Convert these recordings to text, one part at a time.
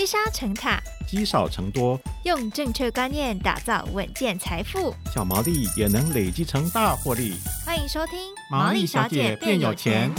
积沙成塔，积少成多，用正确观念打造稳健财富，小毛利也能累积成大获利。欢迎收听《毛利小姐变有钱》。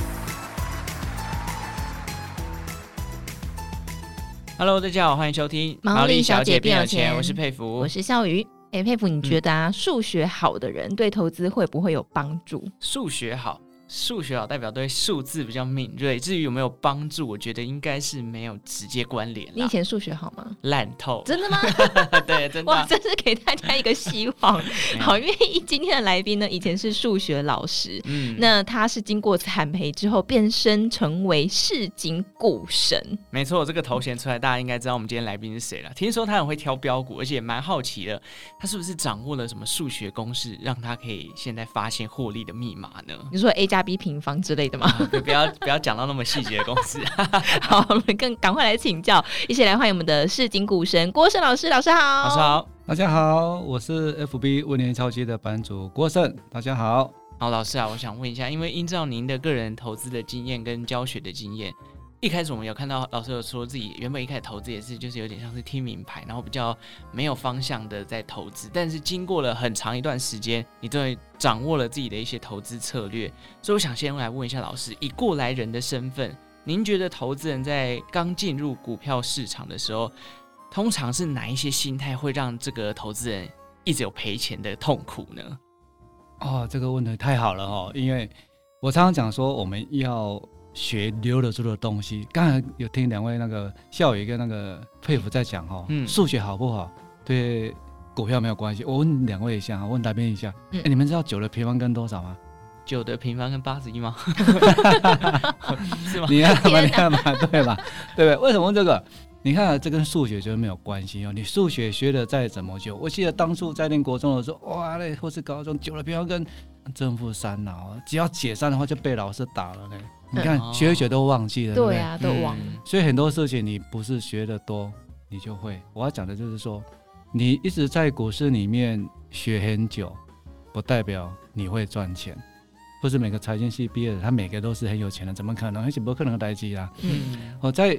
Hello，大家好，欢迎收听《毛利小姐变有钱》，我是佩服，我是笑瑜。哎，沛甫，你觉得啊，数、嗯、学好的人对投资会不会有帮助？数学好。数学好代表对数字比较敏锐，至于有没有帮助，我觉得应该是没有直接关联。你以前数学好吗？烂透。真的吗？对，真的。哇，真是给大家一个希望。好，因为今天的来宾呢，以前是数学老师，嗯，那他是经过惨赔之后变身成为市井股神。没错，这个头衔出来，大家应该知道我们今天来宾是谁了。听说他很会挑标股，而且也蛮好奇的，他是不是掌握了什么数学公式，让他可以现在发现获利的密码呢？你说 A 加 B 平方之类的吗？啊、不要不要讲到那么细节的公司。好，我们更赶快来请教，一起来欢迎我们的市井股神郭胜老师。老师好，老师好，大家好，我是 FB 问年超级的版主郭胜，大家好。好，老师啊，我想问一下，因为依照您的个人投资的经验跟教学的经验。一开始我们有看到老师有说自己原本一开始投资也是就是有点像是听名牌，然后比较没有方向的在投资，但是经过了很长一段时间，你终于掌握了自己的一些投资策略。所以我想先来问一下老师，以过来人的身份，您觉得投资人在刚进入股票市场的时候，通常是哪一些心态会让这个投资人一直有赔钱的痛苦呢？哦，这个问题太好了哦，因为我常常讲说我们要。学留得住的东西，刚才有听两位那个校友跟那个佩服在讲哈，嗯，数学好不好对股票没有关系。我问两位一下，我问来宾一下，哎、嗯欸，你们知道九的平方根多少吗？九的平方跟八十一吗？是吗？你看嘛，你看嘛，对吧？对不对？为什么问这个？你看这跟数学就没有关系哦。你数学学的再怎么久，我记得当初在念国中的时候，哇嘞，或是高中九的平方跟正负三呐，只要解三的话就被老师打了嘞。你看学一学都忘记了，对，对啊，都忘了。所以很多事情你不是学的多，你就会。我要讲的就是说，你一直在股市里面学很久，不代表你会赚钱。不是每个财经系毕业的，他每个都是很有钱的，怎么可能？而且不可能待机啊。嗯。我在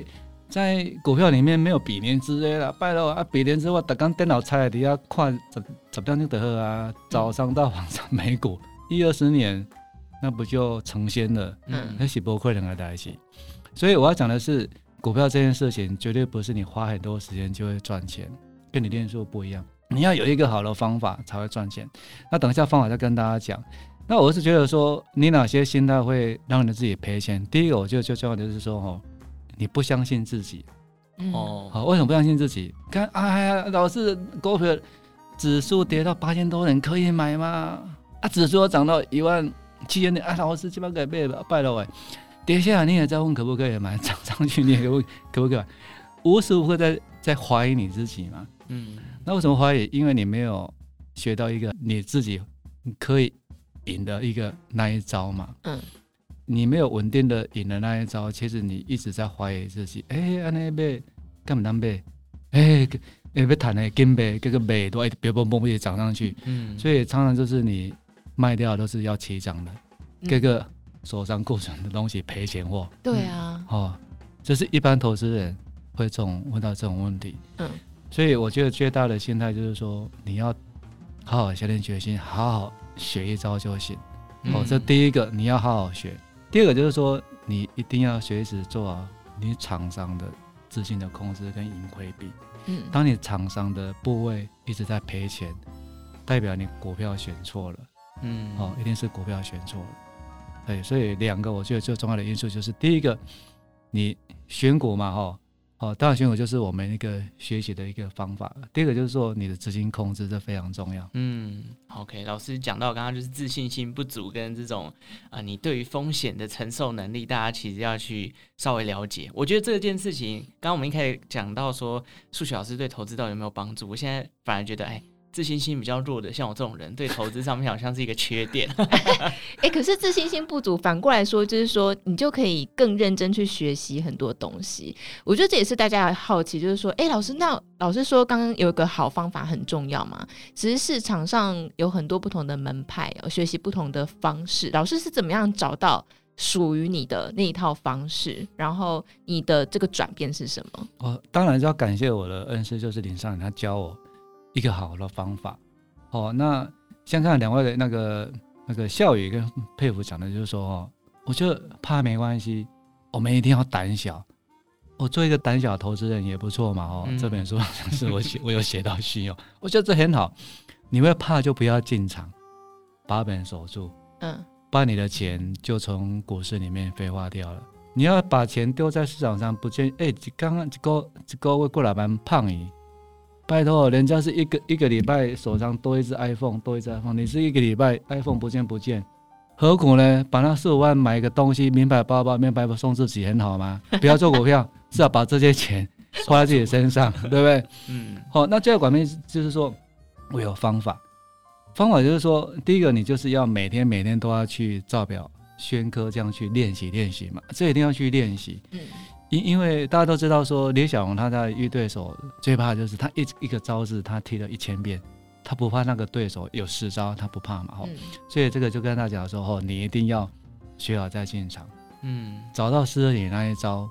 在股票里面没有比年资的啦，拜了啊，比年资我打刚电脑拆底下看十十点钟就得啊，早上到晚上美股一二十年。那不就成仙了？嗯，那是不可能在一起。所以我要讲的是，股票这件事情绝对不是你花很多时间就会赚钱，跟你练数不一样。你要有一个好的方法才会赚钱。那等一下方法再跟大家讲。那我是觉得说，你哪些心态会让你自己赔钱？第一个，我觉得最重要的就是说，哦，你不相信自己。哦，好，为什么不相信自己？看，哎呀，老是股票指数跌到八千多人可以买吗？啊，指数涨到一万。七年的啊，老师基本上给败败了喂。等一下来你也在问可不可以买，涨上去你也问可不可以买，无时无刻在在怀疑你自己嘛。嗯，那为什么怀疑？因为你没有学到一个你自己可以赢的一个那一招嘛。嗯，你没有稳定的赢的那一招，其实你一直在怀疑自己。哎、欸，安尼买干嘛当买？哎，哎，要谈的金买，这个买都哎别蹦蹦也涨上去。嗯，所以常常就是你。卖掉都是要起涨的，各个手上库存的东西赔钱货。对啊，哦，这是一般投资人会这种问到这种问题。嗯，所以我觉得最大的心态就是说，你要好好下定决心，好好学一招就行。哦，这第一个你要好好学。第二个就是说，你一定要随时做好你厂商的资金的控制跟盈亏比。嗯，当你厂商的部位一直在赔钱，代表你股票选错了。嗯，哦，一定是股票选错了，对，所以两个我觉得最重要的因素就是第一个，你选股嘛，哈，哦，当然选股就是我们一个学习的一个方法。第二个就是说你的资金控制这非常重要。嗯，OK，老师讲到刚刚就是自信心不足跟这种啊、呃，你对于风险的承受能力，大家其实要去稍微了解。我觉得这件事情，刚刚我们一开始讲到说数学老师对投资到底有没有帮助，我现在反而觉得，哎。自信心比较弱的，像我这种人，对投资上面好像是一个缺点。哎、欸，可是自信心不足，反过来说，就是说你就可以更认真去学习很多东西。我觉得这也是大家的好奇，就是说，哎、欸，老师，那老师说刚刚有一个好方法很重要嘛？其实市场上有很多不同的门派，学习不同的方式。老师是怎么样找到属于你的那一套方式，然后你的这个转变是什么？哦当然就要感谢我的恩师，就是林尚，他教我一个好的方法。哦，那先看两位的那个那个笑语跟佩服讲的，就是说哦，我觉得怕没关系，我们一定要胆小。我做一个胆小投资人也不错嘛。哦，嗯、这本书是我写，我有写到信用，我觉得这很好。你会怕就不要进场，把本守住。嗯。把你的钱就从股市里面挥发掉了。你要把钱丢在市场上，不见哎，刚刚这个这个会过来蛮胖咦？拜托，人家是一个一个礼拜手上多一只 iPhone，多一只 iPhone，你是一个礼拜 iPhone 不见不见，何苦呢？把那四五万买一个东西，名牌包包、名牌包送自己很好吗？不要做股票，是要把这些钱花在自己身上，对不对？嗯。好，那这个管面就是说，我有方法。方法就是说，第一个你就是要每天每天都要去照表宣科这样去练习练习嘛，这一定要去练习。嗯，因因为大家都知道说，李小龙他在遇对手最怕就是他一一个招式他踢了一千遍，他不怕那个对手有十招他不怕嘛。所以这个就跟他讲说，吼，你一定要学好再进场，嗯，找到适合你那一招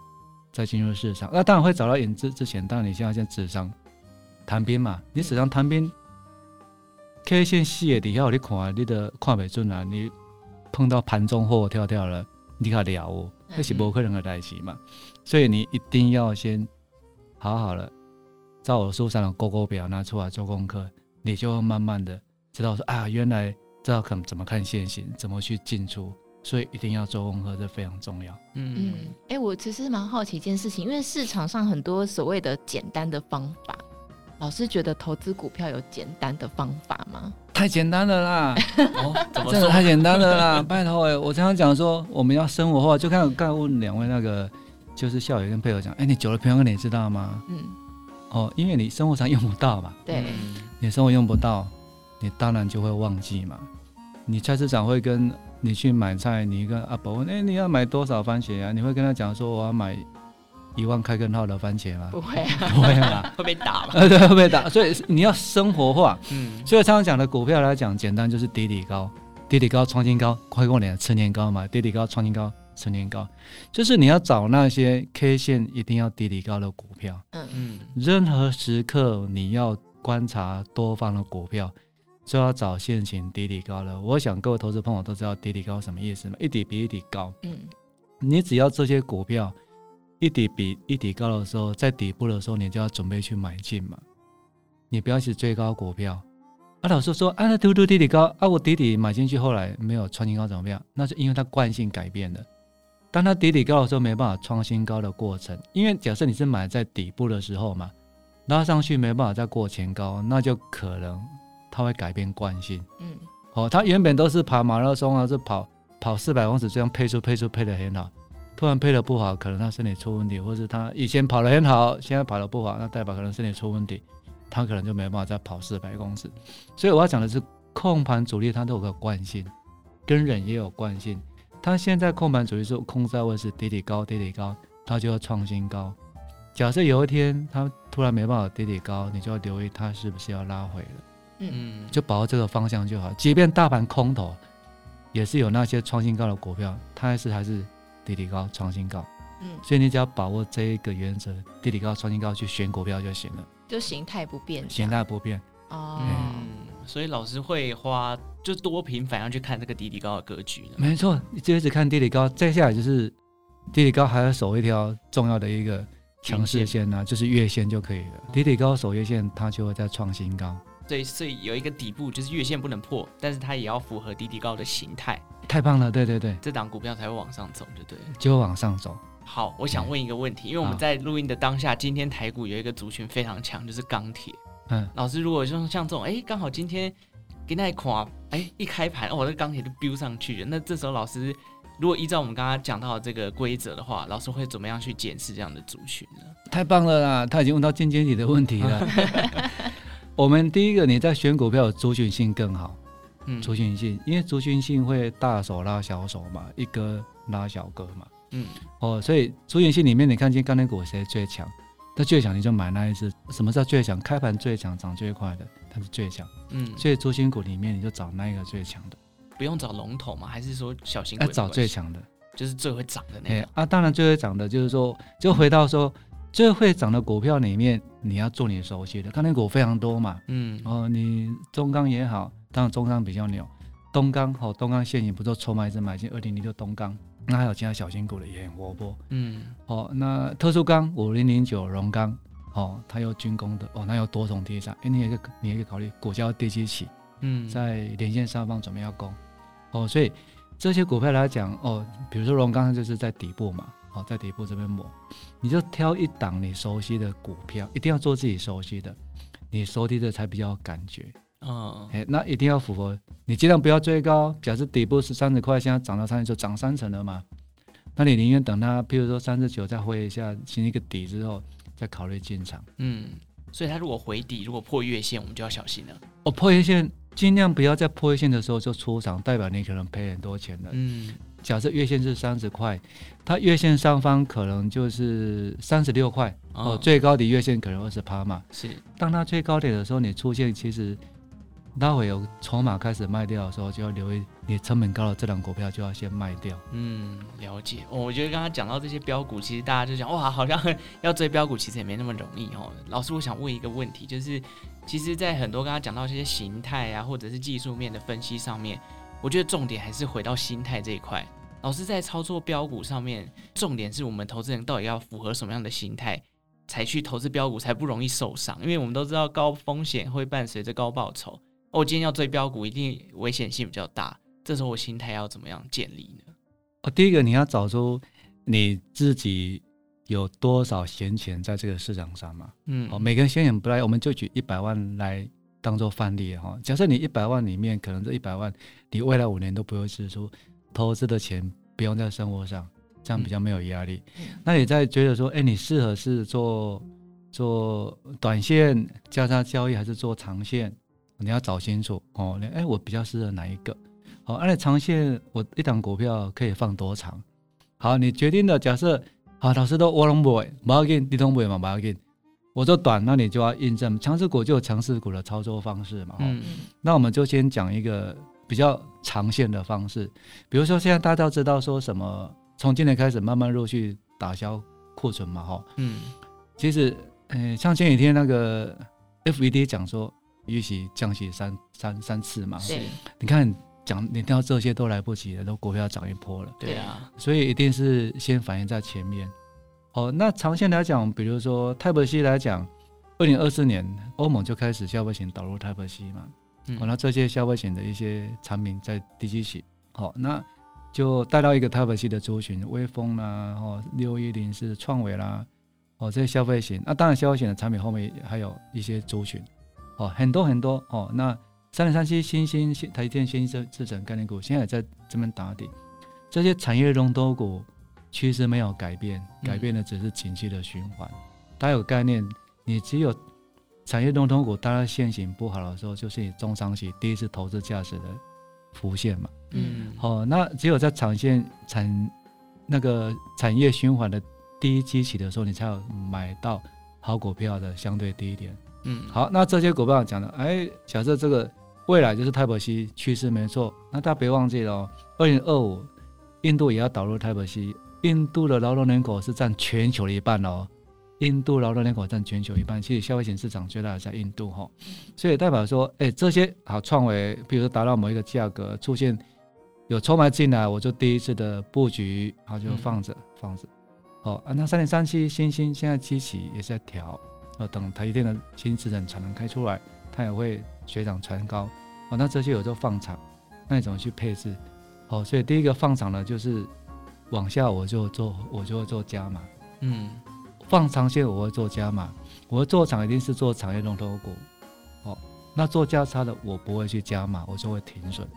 再进入市场。那当然会找到影子之前，当然你现在先纸上谈兵嘛，你纸上谈兵。K 线细的底下，你看，你的看不准啊！你碰到盘中或跳跳了，你卡了哦，那是不可能的代志嘛。所以你一定要先好好的照我书上的勾勾表拿出来做功课，你就会慢慢的知道说啊，原来知道怎怎么看线型，怎么去进出。所以一定要做功课，这非常重要。嗯嗯，哎、欸，我其实蛮好奇一件事情，因为市场上很多所谓的简单的方法。老师觉得投资股票有简单的方法吗？太简单了啦！哦，怎么说？太简单了啦！拜托哎，我常常讲说，我们要生活化。就看刚才问两位那个，就是校友跟配偶讲，哎、欸，你久了朋友你知道吗？嗯。哦，因为你生活上用不到嘛。对。你生活用不到，你当然就会忘记嘛。你菜市场会跟你去买菜，你跟阿伯问，哎、欸，你要买多少番茄啊？你会跟他讲说，我要买。一万开根号的番茄吗？不会、啊，不会啊，会被打吗？呃，对，会被打。所以你要生活化。嗯，所以常常讲的股票来讲，简单就是底底高，底底高创新高，快过年吃年糕嘛，底底高创新高，吃年糕，就是你要找那些 K 线一定要底底高的股票。嗯嗯，任何时刻你要观察多方的股票，就要找现行底底高的。我想各位投资朋友都知道底底高什么意思嘛？一底比一底高。嗯，你只要这些股票。一底比一底高的时候，在底部的时候，你就要准备去买进嘛。你不要去追高股票。啊，老师说，啊，那突突底底高，啊，我底底买进去，后来没有创新高，怎么样？那是因为它惯性改变了。当它底底高的时候，没办法创新高的过程。因为假设你是买在底部的时候嘛，拉上去没办法再过前高，那就可能它会改变惯性。嗯。哦，它原本都是跑马拉松啊，是跑跑四百公尺，这样配速配速配的很好。突然配的不好，可能他身体出问题，或是他以前跑得很好，现在跑得不好，那代表可能身体出问题，他可能就没办法再跑四百公尺。所以我要讲的是，控盘主力它都有个惯性，跟人也有惯性。他现在控盘主力是控在位置底底高，底底高，他就要创新高。假设有一天他突然没办法底底高，你就要留意他是不是要拉回了。嗯，就把握这个方向就好。即便大盘空头，也是有那些创新高的股票，它还是还是。底底高，创新高，嗯，所以你只要把握这一个原则，底底高，创新高去选股票就行了，就形态不变，形态不变哦。嗯，所以老师会花就多频繁要去看这个底底高的格局呢？没错，你就一直看底底高，再下来就是底底高还要守一条重要的一个强势线呢、啊，就是月线就可以了。底底高守月线，它就会在创新高。对，所以有一个底部就是月线不能破，但是它也要符合底底高的形态。太棒了，对对对，这档股票才会往上走，就对，就会往上走。好，我想问一个问题，因为我们在录音的当下，今天台股有一个族群非常强，就是钢铁。嗯，老师，如果像像这种，哎，刚好今天给那一款，哎，一开盘，哦，这钢铁就飙上去了。那这时候，老师如果依照我们刚刚讲到的这个规则的话，老师会怎么样去检视这样的族群呢？太棒了啦，他已经问到尖尖体的问题了。我们第一个，你在选股票，族群性更好。嗯，族群性，因为族群性会大手拉小手嘛，一哥拉小哥嘛。嗯，哦，所以族群性里面，你看见钢铁股谁最强？那最强你就买那一只。什么叫最强？开盘最强，涨最快的，它是最强。嗯，所以族群股里面你就找那一个最强的。不用找龙头嘛？还是说小型股？要找最强的。就是最会涨的那个。啊，当然最会涨的就是说，就回到说最会涨的股票里面，你要做你熟悉的，钢铁股非常多嘛。嗯，哦，你中钢也好，当然中钢比较牛，东钢好，东钢现行不做筹码一直买进二零零六东钢，那还有其他小型股的也很活泼。嗯，哦，那特殊钢五零零九荣钢。哦，它有军工的哦，那有多重贴上，哎，你也可以，你也可以考虑股价低基起，嗯，在连线上方准备要攻，哦，所以这些股票来讲，哦，比如说龙刚刚就是在底部嘛，哦，在底部这边摸，你就挑一档你熟悉的股票，一定要做自己熟悉的，你熟悉的才比较有感觉，哦，哎，那一定要符合，你尽量不要追高，假设底部是三十块，现在涨到三十就涨三成了嘛，那你宁愿等它，譬如说三十九再回一下，形成一个底之后。再考虑进场，嗯，所以它如果回底，如果破月线，我们就要小心了。哦，破月线，尽量不要在破月线的时候就出场，代表你可能赔很多钱了。嗯，假设月线是三十块，它月线上方可能就是三十六块，哦，最高的月线可能二十趴嘛。是，当它最高点的时候，你出现其实。待会有筹码开始卖掉的时候，就要留意你成本高的这档股票就要先卖掉。嗯，了解。哦，我觉得刚刚讲到这些标股，其实大家就想哇，好像要追标股其实也没那么容易哦。老师，我想问一个问题，就是其实，在很多刚刚讲到这些形态啊，或者是技术面的分析上面，我觉得重点还是回到心态这一块。老师在操作标股上面，重点是我们投资人到底要符合什么样的心态，才去投资标股，才不容易受伤？因为我们都知道高风险会伴随着高报酬。我今天要追标股，一定危险性比较大。这时候我心态要怎么样建立呢？哦，第一个你要找出你自己有多少闲钱在这个市场上嘛。嗯，哦，每个人闲钱不来，我们就举一百万来当做范例哈。假设你一百万里面，可能这一百万你未来五年都不会支出，投资的钱不用在生活上，这样比较没有压力。嗯，那你在觉得说，哎，你适合是做做短线价差交易，还是做长线？你要找清楚哦，哎、欸，我比较适合哪一个？好，而且长线我一档股票可以放多长？好，你决定的。假设好，老师都我拢不会，不要紧，你都不会嘛，不要紧。我做短，那你就要印证强势股就有强势股的操作方式嘛。嗯，那我们就先讲一个比较长线的方式，比如说现在大家都知道说什么，从今年开始慢慢陆续打消库存嘛，哈。嗯，其实，呃，像前几天那个 FED 讲说。预期降息三三三次嘛？是，你看讲你听到这些都来不及了，都股票涨一波了。对啊，所以一定是先反映在前面。哦，那长线来讲，比如说 Type C 来讲，二零二四年欧盟就开始消费型导入 Type C 嘛。嗯。哦，那这些消费型的一些产品在低基期，好、哦，那就带到一个 Type C 的族群，微风啦，哦，六一零是创维啦，哦，这些消费型。那当然，消费型的产品后面还有一些族群。哦，很多很多哦，那三零三七、新兴、台积电、新兴制程概念股，现在也在这边打底。这些产业龙头股其实没有改变，改变的只是景气的循环。大家有概念，你只有产业龙头股，当然现行不好的时候，就是你中长期第一次投资价值的浮现嘛。嗯。哦，那只有在长线产那个产业循环的第一基期的时候，你才有买到好股票的相对低一点。嗯，好，那这些股票讲的，哎，假设这个未来就是 Type C 趋势没错，那大家别忘记了哦，二零二五印度也要导入 Type C，印度的劳动人口是占全球的一半哦，印度劳动人口占全球一半，其实消费型市场最大的在印度哈，所以代表说，哎，这些好创维，比如说达到某一个价格出现有筹码进来，我就第一次的布局，然后就放着、嗯、放着，好啊，那三点三七新星现在机器也在调。等台积电的新制程产能开出来，它也会水涨船高哦。那这些有时候放长，那你怎么去配置？哦，所以第一个放长呢，就是往下我就做，我就会做加码。嗯，放长线我会做加码，我会做长一定是做产业龙头股。哦，那做价差的我不会去加码，我就会停损。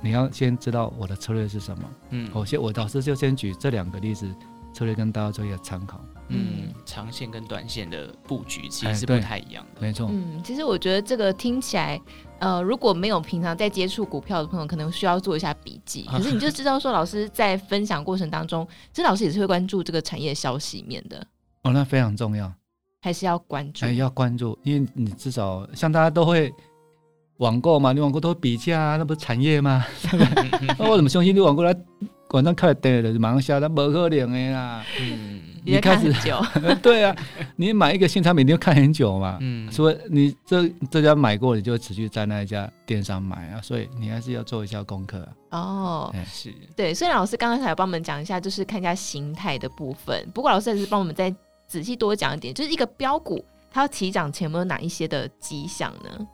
你要先知道我的策略是什么。嗯，我先我导师就先举这两个例子策略跟大家做一个参考。嗯，长线跟短线的布局其实是不太一样的，没错。嗯，其实我觉得这个听起来，呃，如果没有平常在接触股票的朋友，可能需要做一下笔记。可是你就知道说，老师在分享过程当中，其实老师也是会关注这个产业消息面的。哦，那非常重要，还是要关注。哎，要关注，因为你至少像大家都会网购嘛，你网购都比价啊，那不是产业吗？那我怎么相信你网购来晚上开灯了，马上下单，不可能的啦。嗯，你开始久，对啊，你买一个新产品，你要看很久嘛。嗯，所以你这这家买过，你就持续在那一家店上买啊。所以你还是要做一下功课啊。哦，是对。所以老师刚刚才帮我们讲一下，就是看一下形态的部分。不过老师还是帮我们再仔细多讲一点，就是一个标股它要起涨前有没有哪一些的迹象呢？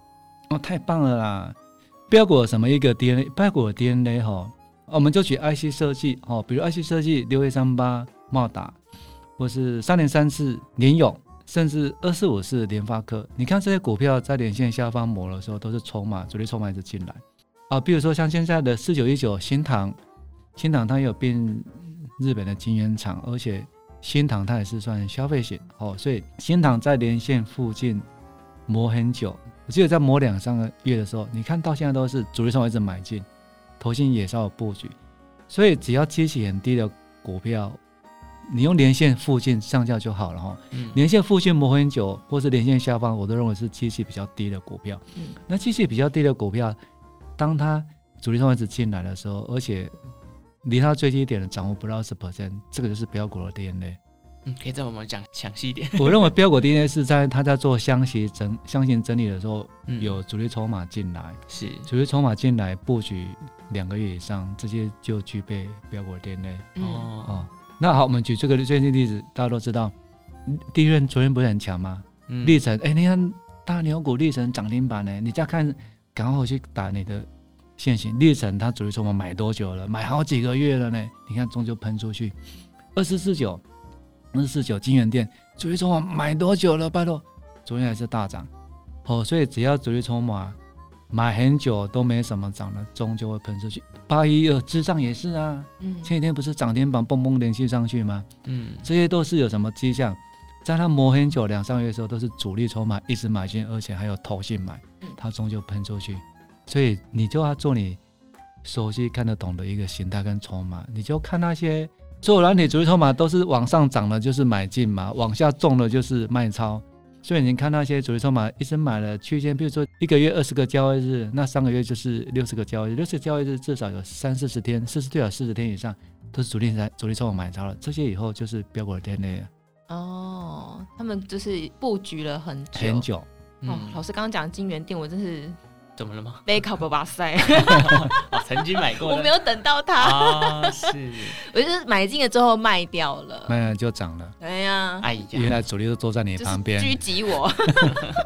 哦，太棒了啦！标股有什么一个 DNA？标股的 DNA 哈。我们就举 IC 设计哦，比如 IC 设计六一三八茂达，或是三零三四联咏，甚至二四五四联发科。你看这些股票在连线下方磨的时候，都是筹码主力筹码一直进来啊。比如说像现在的四九一九新唐，新唐它有变日本的晶圆厂，而且新唐它也是算消费型哦，所以新唐在连线附近磨很久。我记得在磨两三个月的时候，你看到现在都是主力筹码一直买进。投信也稍有布局，所以只要基期很低的股票，你用连线附近上架就好了哈。嗯，连线附近磨很久，或是连线下方，我都认为是基期比较低的股票。嗯，那基期比较低的股票，当它主力上位置进来的时候，而且离它最低点的掌握不到十 percent，这个就是标股的 DNA。嗯，可以再我们讲详细一点。我认为标股 DNA 是在他在做箱型整箱型整理的时候，嗯、有主力筹码进来，是主力筹码进来布局两个月以上，这些就具备标股 DNA。哦哦，那好，我们举这个最近例子，大家都知道，第一任昨天不是很强吗？嗯，力成，哎，你看大牛股力成涨停板呢，你再看，赶快回去打你的线型，力成它主力筹码买多久了？买好几个月了呢？你看终究喷出去，二四四九。二四九金源店主力筹码买多久了？拜托，昨天还是大涨，哦，所以只要主力筹码买很久都没什么涨了，终究会喷出去。八一二之上也是啊，嗯，前几天不是涨停板蹦蹦连续上去吗？嗯，这些都是有什么迹象？在它磨很久两三个月的时候，都是主力筹码一直买进，而且还有投信买，它终究喷出去。所以你就要做你熟悉看得懂的一个形态跟筹码，你就看那些。所有软体主力筹码都是往上涨了，就是买进嘛；往下重了，就是卖超。所以你看那些主力筹码一直买了区间，比如说一个月二十个交易日，那三个月就是六十个交易日，六十个交易日至少有三四十天，四十最少四十天以上都是主力在主力筹码买超了。这些以后就是标股的 DNA 哦，他们就是布局了很久很久。哦，老师刚刚讲金源店，我真是。怎么了吗？背靠不把塞，曾经买过，我没有等到它。啊，是，我就是买进了之后卖掉了，卖了就涨了。对呀，哎呀，原来主力都坐在你旁边，狙击我。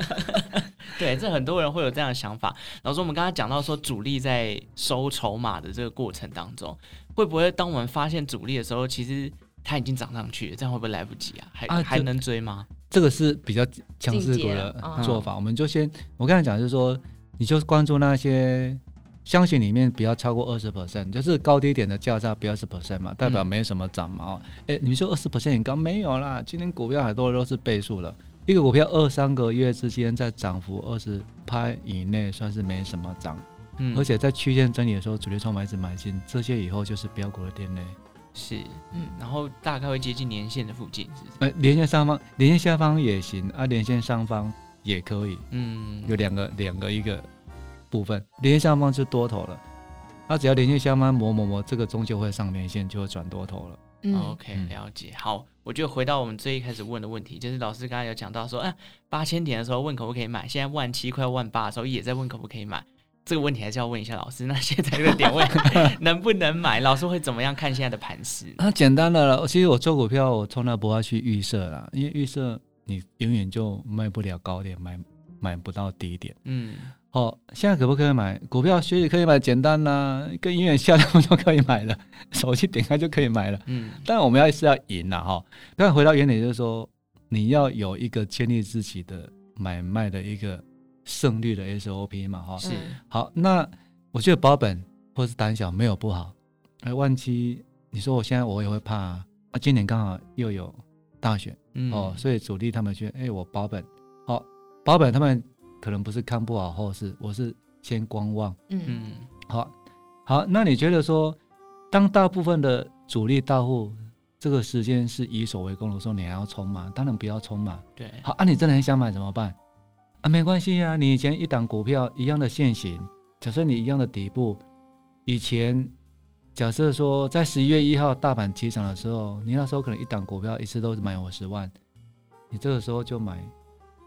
对，这很多人会有这样的想法。老师，我们刚刚讲到说，主力在收筹码的这个过程当中，会不会当我们发现主力的时候，其实它已经涨上去了，这样会不会来不及啊？还还能追吗？这个是比较强势股的做法。我们就先，我刚才讲就是说。你就关注那些箱型里面不要超过二十 percent，就是高低点的价差不要十 percent 嘛，代表没什么涨嘛。哦、嗯，哎，你说二十 percent 很高没有啦？今天股票很多都是倍数了，一个股票二三个月之间在涨幅二十拍以内算是没什么涨。嗯，而且在区间整理的时候，主力筹码一直买进，这些以后就是标股的 DNA。是，嗯，然后大概会接近年线的附近，是不是？呃，连线上方、连线下方也行啊，连线上方。也可以，嗯，有两个两个一个部分，连线下方是多头了，那只要连线下方磨磨磨，这个终究会上连线，就会转多头了。嗯，OK，了解。好，我就回到我们最一开始问的问题，就是老师刚刚有讲到说，啊，八千点的时候问可不可以买，现在万七快万八的时候也在问可不可以买，这个问题还是要问一下老师。那现在这个点位 能不能买？老师会怎么样看现在的盘势？啊，简单的了，其实我做股票，我从来不会去预设啦，因为预设。你永远就卖不了高点，买买不到低点。嗯，好，现在可不可以买股票？学习可以买，简单呐、啊，跟音乐下单就可以买了，手机点开就可以买了。嗯，但我们要是要赢了哈。刚才回到原点，就是说你要有一个建立自己的买卖的一个胜率的 SOP 嘛，哈。是。好，那我觉得保本或是胆小没有不好。哎，万七，你说我现在我也会怕啊。啊，今年刚好又有大选。嗯、哦，所以主力他们觉得，哎、欸，我保本，好、哦，保本他们可能不是看不好后市，我是先观望。嗯嗯，好，好，那你觉得说，当大部分的主力大户这个时间是以守为攻的时候，你还要冲吗？当然不要冲嘛。对，好，啊，你真的很想买怎么办？啊，没关系啊，你以前一档股票一样的线型，假设你一样的底部，以前假设说在十一月一号大盘起涨的时候，你那时候可能一档股票一次都是买五十万，你这个时候就买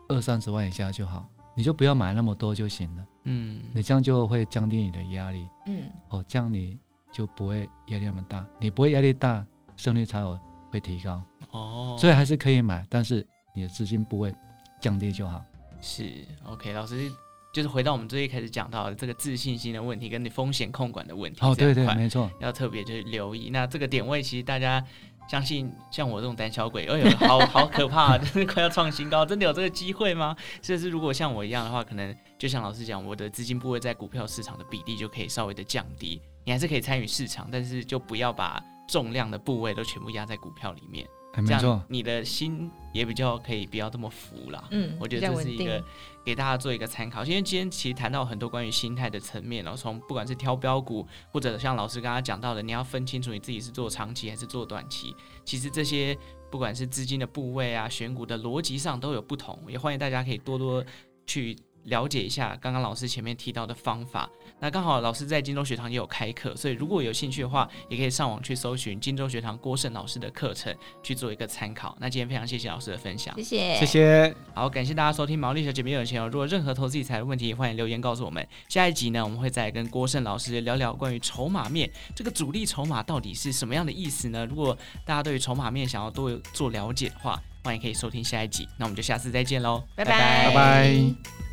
二三十万以下就好，你就不要买那么多就行了。嗯，你这样就会降低你的压力。嗯，哦，这样你就不会压力那么大，你不会压力大，胜率才有会提高。哦，所以还是可以买，但是你的资金不会降低就好。是 OK，老师就是回到我们最一开始讲到的这个自信心的问题，跟你风险控管的问题。哦，对对，没错，要特别就是留意。那这个点位其实大家相信，像我这种胆小鬼，哎呦，好好可怕，真的快要创新高，真的有这个机会吗？甚至如果像我一样的话，可能就像老师讲，我的资金部位在股票市场的比例就可以稍微的降低，你还是可以参与市场，但是就不要把重量的部位都全部压在股票里面。没错，你的心也比较可以不要这么浮了。嗯，我觉得这是一个给大家做一个参考。因为今天其实谈到很多关于心态的层面，然后从不管是挑标股，或者像老师刚刚讲到的，你要分清楚你自己是做长期还是做短期。其实这些不管是资金的部位啊，选股的逻辑上都有不同。也欢迎大家可以多多去。了解一下刚刚老师前面提到的方法，那刚好老师在金州学堂也有开课，所以如果有兴趣的话，也可以上网去搜寻金州学堂郭胜老师的课程去做一个参考。那今天非常谢谢老师的分享，谢谢，谢谢，好，感谢大家收听毛利小姐没有钱哦。如果任何投资理财的问题，欢迎留言告诉我们。下一集呢，我们会再跟郭胜老师聊聊关于筹码面，这个主力筹码到底是什么样的意思呢？如果大家对于筹码面想要多做了解的话，欢迎可以收听下一集。那我们就下次再见喽，拜拜，拜拜。